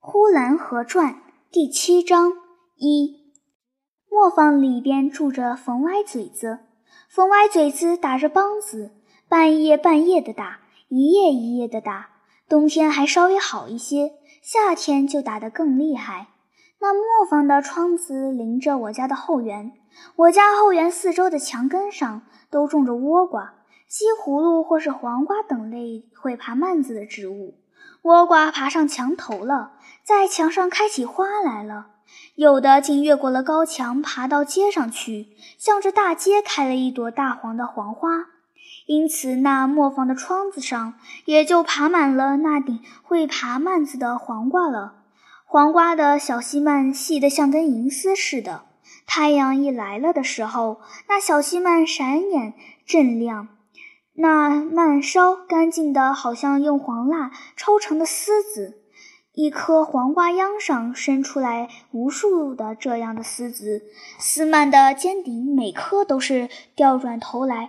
《呼兰河传》第七章一，磨坊里边住着冯歪嘴子。冯歪嘴子打着梆子，半夜半夜的打，一夜一夜的打。冬天还稍微好一些，夏天就打得更厉害。那磨坊的窗子临着我家的后园，我家后园四周的墙根上都种着倭瓜、西葫芦或是黄瓜等类会爬蔓子的植物。倭瓜爬上墙头了，在墙上开起花来了。有的竟越过了高墙，爬到街上去，向着大街开了一朵大黄的黄花。因此，那磨坊的窗子上也就爬满了那顶会爬蔓子的黄瓜了。黄瓜的小细蔓细得像根银丝似的，太阳一来了的时候，那小细蔓闪眼锃亮。那蔓梢干净的，好像用黄蜡抽成的丝子。一颗黄瓜秧上伸出来无数的这样的丝子，丝蔓的尖顶每颗都是掉转头来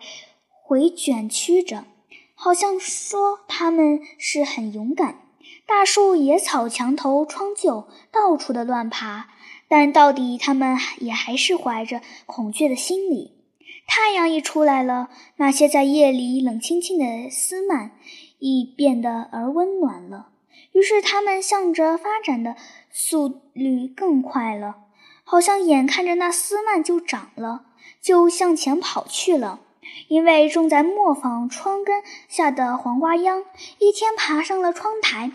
回卷曲着，好像说它们是很勇敢。大树、野草、墙头、窗臼，到处的乱爬，但到底它们也还是怀着恐惧的心理。太阳一出来了，那些在夜里冷清清的丝蔓亦变得而温暖了。于是它们向着发展的速率更快了，好像眼看着那丝蔓就长了，就向前跑去了。因为种在磨坊窗根下的黄瓜秧，一天爬上了窗台，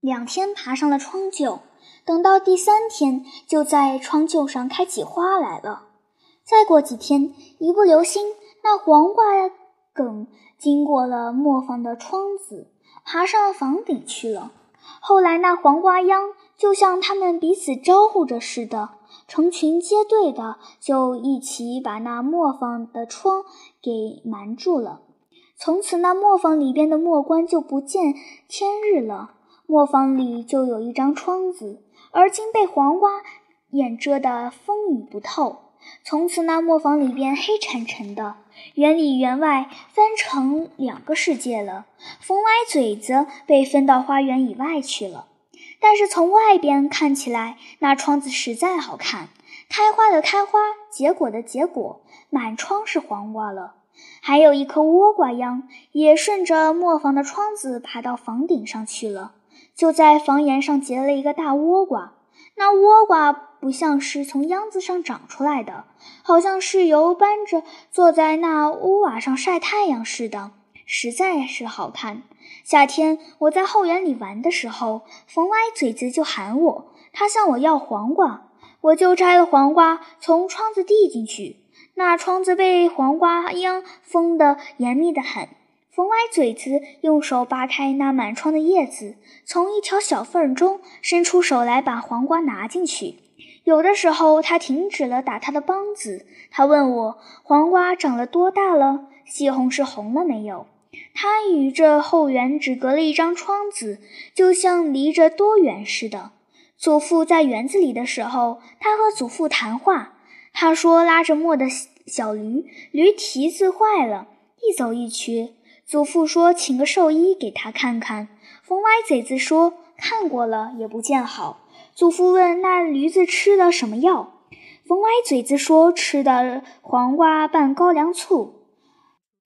两天爬上了窗臼，等到第三天，就在窗臼上开起花来了。再过几天，一不留心，那黄瓜梗经过了磨坊的窗子，爬上房顶去了。后来，那黄瓜秧就像他们彼此招呼着似的，成群结队的就一起把那磨坊的窗给瞒住了。从此，那磨坊里边的磨官就不见天日了。磨坊里就有一张窗子，而今被黄瓜掩遮得风雨不透。从此，那磨坊里边黑沉沉的，园里园外分成两个世界了。冯歪嘴子被分到花园以外去了。但是从外边看起来，那窗子实在好看，开花的开花，结果的结果，满窗是黄瓜了。还有一颗倭瓜秧，也顺着磨坊的窗子爬到房顶上去了，就在房檐上结了一个大倭瓜。那倭瓜不像是从秧子上长出来的，好像是由搬着坐在那屋瓦上晒太阳似的，实在是好看。夏天我在后园里玩的时候，冯歪嘴子就喊我，他向我要黄瓜，我就摘了黄瓜从窗子递进去。那窗子被黄瓜秧封得严密的很。冯歪嘴子用手扒开那满窗的叶子，从一条小缝中伸出手来把黄瓜拿进去。有的时候，他停止了打他的梆子，他问我黄瓜长了多大了，西红柿红了没有。他与这后园只隔了一张窗子，就像离着多远似的。祖父在园子里的时候，他和祖父谈话。他说拉着磨的小驴，驴蹄子坏了，一走一瘸。祖父说：“请个兽医给他看看。”冯歪嘴子说：“看过了也不见好。”祖父问：“那驴子吃的什么药？”冯歪嘴子说：“吃的黄瓜拌高粱醋。”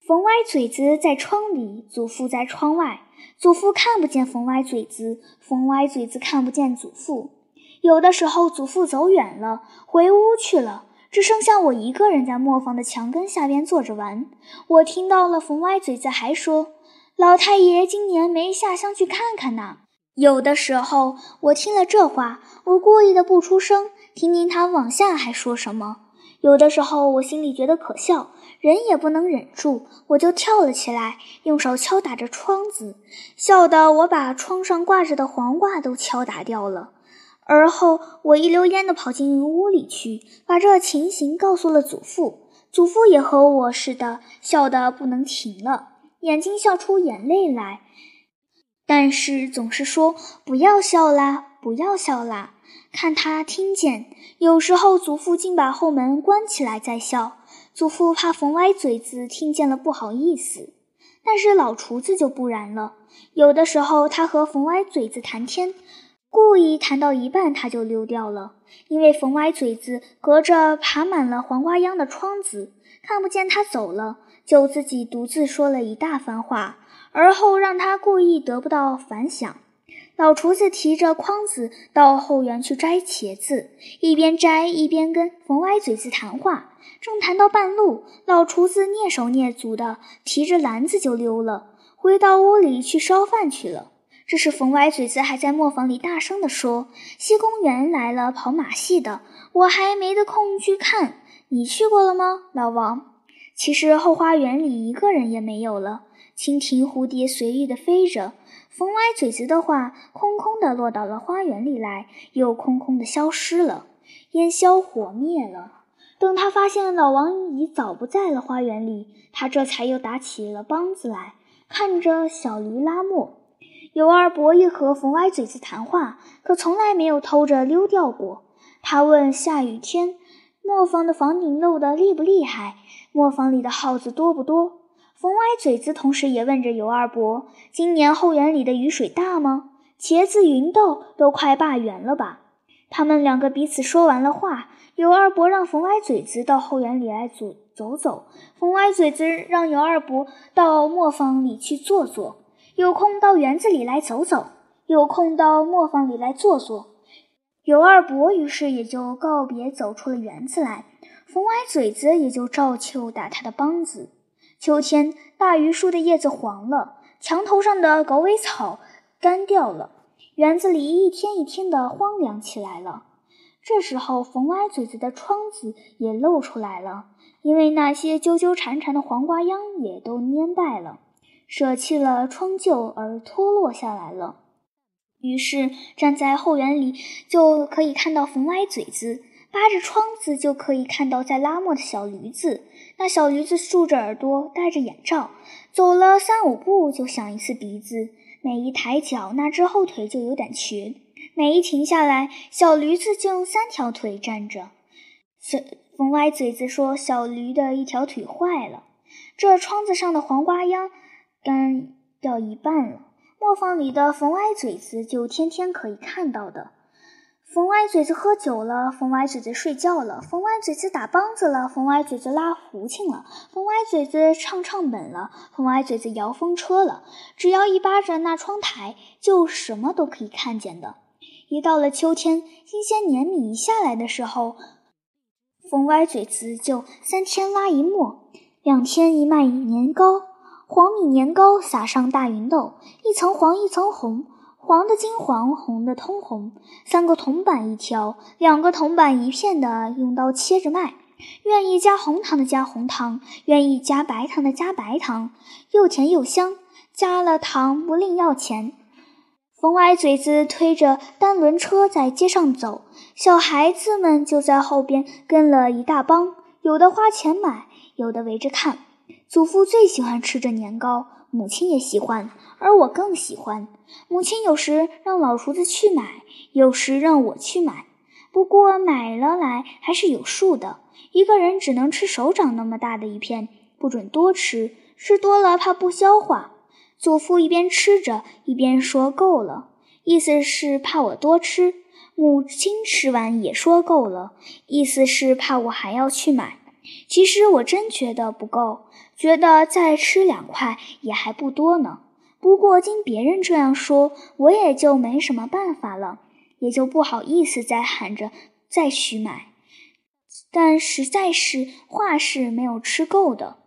冯歪嘴子在窗里，祖父在窗外。祖父看不见冯歪嘴子，冯歪嘴子看不见祖父。有的时候，祖父走远了，回屋去了。只剩下我一个人在磨坊的墙根下边坐着玩。我听到了冯歪嘴子还说：“老太爷今年没下乡去看看呢。”有的时候我听了这话，我故意的不出声，听听他往下还说什么。有的时候我心里觉得可笑，忍也不能忍住，我就跳了起来，用手敲打着窗子，笑得我把窗上挂着的黄瓜都敲打掉了。而后，我一溜烟的跑进屋里去，把这情形告诉了祖父。祖父也和我似的，笑得不能停了，眼睛笑出眼泪来。但是总是说不要笑啦，不要笑啦，看他听见。有时候祖父竟把后门关起来再笑。祖父怕冯歪嘴子听见了不好意思，但是老厨子就不然了。有的时候他和冯歪嘴子谈天。故意谈到一半，他就溜掉了。因为冯歪嘴子隔着爬满了黄瓜秧的窗子，看不见他走了，就自己独自说了一大番话，而后让他故意得不到反响。老厨子提着筐子到后园去摘茄子，一边摘一边跟冯歪嘴子谈话。正谈到半路，老厨子蹑手蹑足的提着篮子就溜了，回到屋里去烧饭去了。这时，冯歪嘴子还在磨坊里大声地说：“西公园来了跑马戏的，我还没得空去看。你去过了吗，老王？”其实后花园里一个人也没有了，蜻蜓蝴蝶随意的飞着。冯歪嘴子的话空空的落到了花园里来，又空空的消失了，烟消火灭了。等他发现老王已早不在了花园里，他这才又打起了梆子来，看着小驴拉磨。尤二伯也和冯歪嘴子谈话，可从来没有偷着溜掉过。他问：下雨天磨坊的房顶漏得厉不厉害？磨坊里的耗子多不多？冯歪嘴子同时也问着尤二伯：今年后园里的雨水大吗？茄子、芸豆都快罢园了吧？他们两个彼此说完了话，尤二伯让冯歪嘴子到后园里来走走走，冯歪嘴子让尤二伯到磨坊里去坐坐。有空到园子里来走走，有空到磨坊里来坐坐。尤二伯于是也就告别，走出了园子来。冯歪嘴子也就照旧打他的梆子。秋天，大榆树的叶子黄了，墙头上的狗尾草干掉了，园子里一天一天的荒凉起来了。这时候，冯歪嘴子的窗子也露出来了，因为那些纠纠缠缠的黄瓜秧也都蔫败了。舍弃了窗旧而脱落下来了，于是站在后园里就可以看到冯歪嘴子，扒着窗子就可以看到在拉磨的小驴子。那小驴子竖着耳朵，戴着眼罩，走了三五步就响一次鼻子，每一抬脚那只后腿就有点瘸，每一停下来小驴子就用三条腿站着。冯歪嘴子说：“小驴的一条腿坏了。”这窗子上的黄瓜秧。干掉一半了，磨坊里的冯歪嘴子就天天可以看到的。冯歪嘴子喝酒了，冯歪嘴子睡觉了，冯歪嘴子打梆子了，冯歪嘴子拉胡琴了，冯歪嘴子唱唱本了，冯歪嘴子摇风车了。只要一扒着那窗台，就什么都可以看见的。一到了秋天，新鲜年米一下来的时候，冯歪嘴子就三天拉一磨，两天一卖年糕。黄米年糕撒上大芸豆，一层黄一层红，黄的金黄，红的通红。三个铜板一条，两个铜板一片的，用刀切着卖。愿意加红糖的加红糖，愿意加白糖的加白糖，又甜又香。加了糖不另要钱。冯歪嘴子推着单轮车在街上走，小孩子们就在后边跟了一大帮，有的花钱买，有的围着看。祖父最喜欢吃这年糕，母亲也喜欢，而我更喜欢。母亲有时让老厨子去买，有时让我去买。不过买了来还是有数的，一个人只能吃手掌那么大的一片，不准多吃，吃多了怕不消化。祖父一边吃着一边说：“够了。”意思是怕我多吃。母亲吃完也说：“够了。”意思是怕我还要去买。其实我真觉得不够。觉得再吃两块也还不多呢。不过经别人这样说，我也就没什么办法了，也就不好意思再喊着再许买。但实在是话是没有吃够的。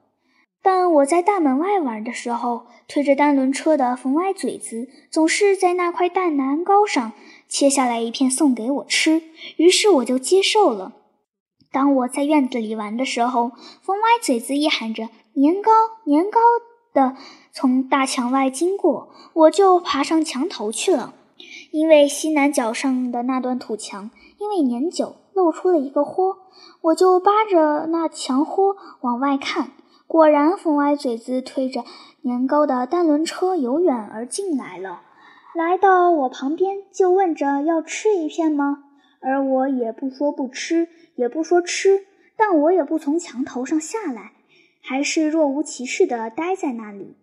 但我在大门外玩的时候，推着单轮车的冯歪嘴子总是在那块大南糕上切下来一片送给我吃，于是我就接受了。当我在院子里玩的时候，冯歪嘴子一喊着。年糕，年糕的从大墙外经过，我就爬上墙头去了。因为西南角上的那段土墙，因为年久露出了一个豁，我就扒着那墙豁往外看。果然，冯歪嘴子推着年糕的单轮车由远而近来了，来到我旁边就问着要吃一片吗？而我也不说不吃，也不说吃，但我也不从墙头上下来。还是若无其事地待在那里。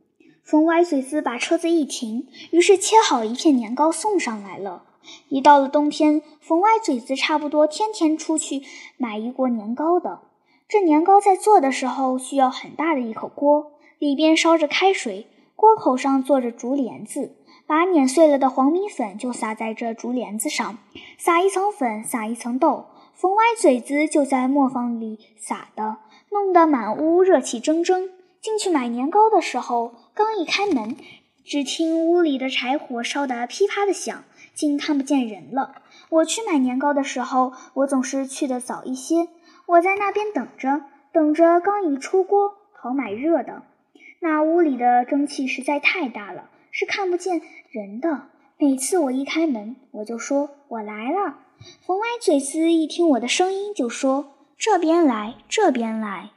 冯歪嘴子把车子一停，于是切好一片年糕送上来了。一到了冬天，冯歪嘴子差不多天天出去买一锅年糕的。这年糕在做的时候需要很大的一口锅，里边烧着开水，锅口上坐着竹帘子，把碾碎了的黄米粉就撒在这竹帘子上，撒一层粉，撒一层豆。冯歪嘴子就在磨坊里撒的，弄得满屋热气蒸蒸。进去买年糕的时候，刚一开门，只听屋里的柴火烧得噼啪的响，竟看不见人了。我去买年糕的时候，我总是去得早一些。我在那边等着，等着刚一出锅，好买热的。那屋里的蒸汽实在太大了，是看不见人的。每次我一开门，我就说：“我来了。”冯歪嘴子一听我的声音，就说：“这边来，这边来。”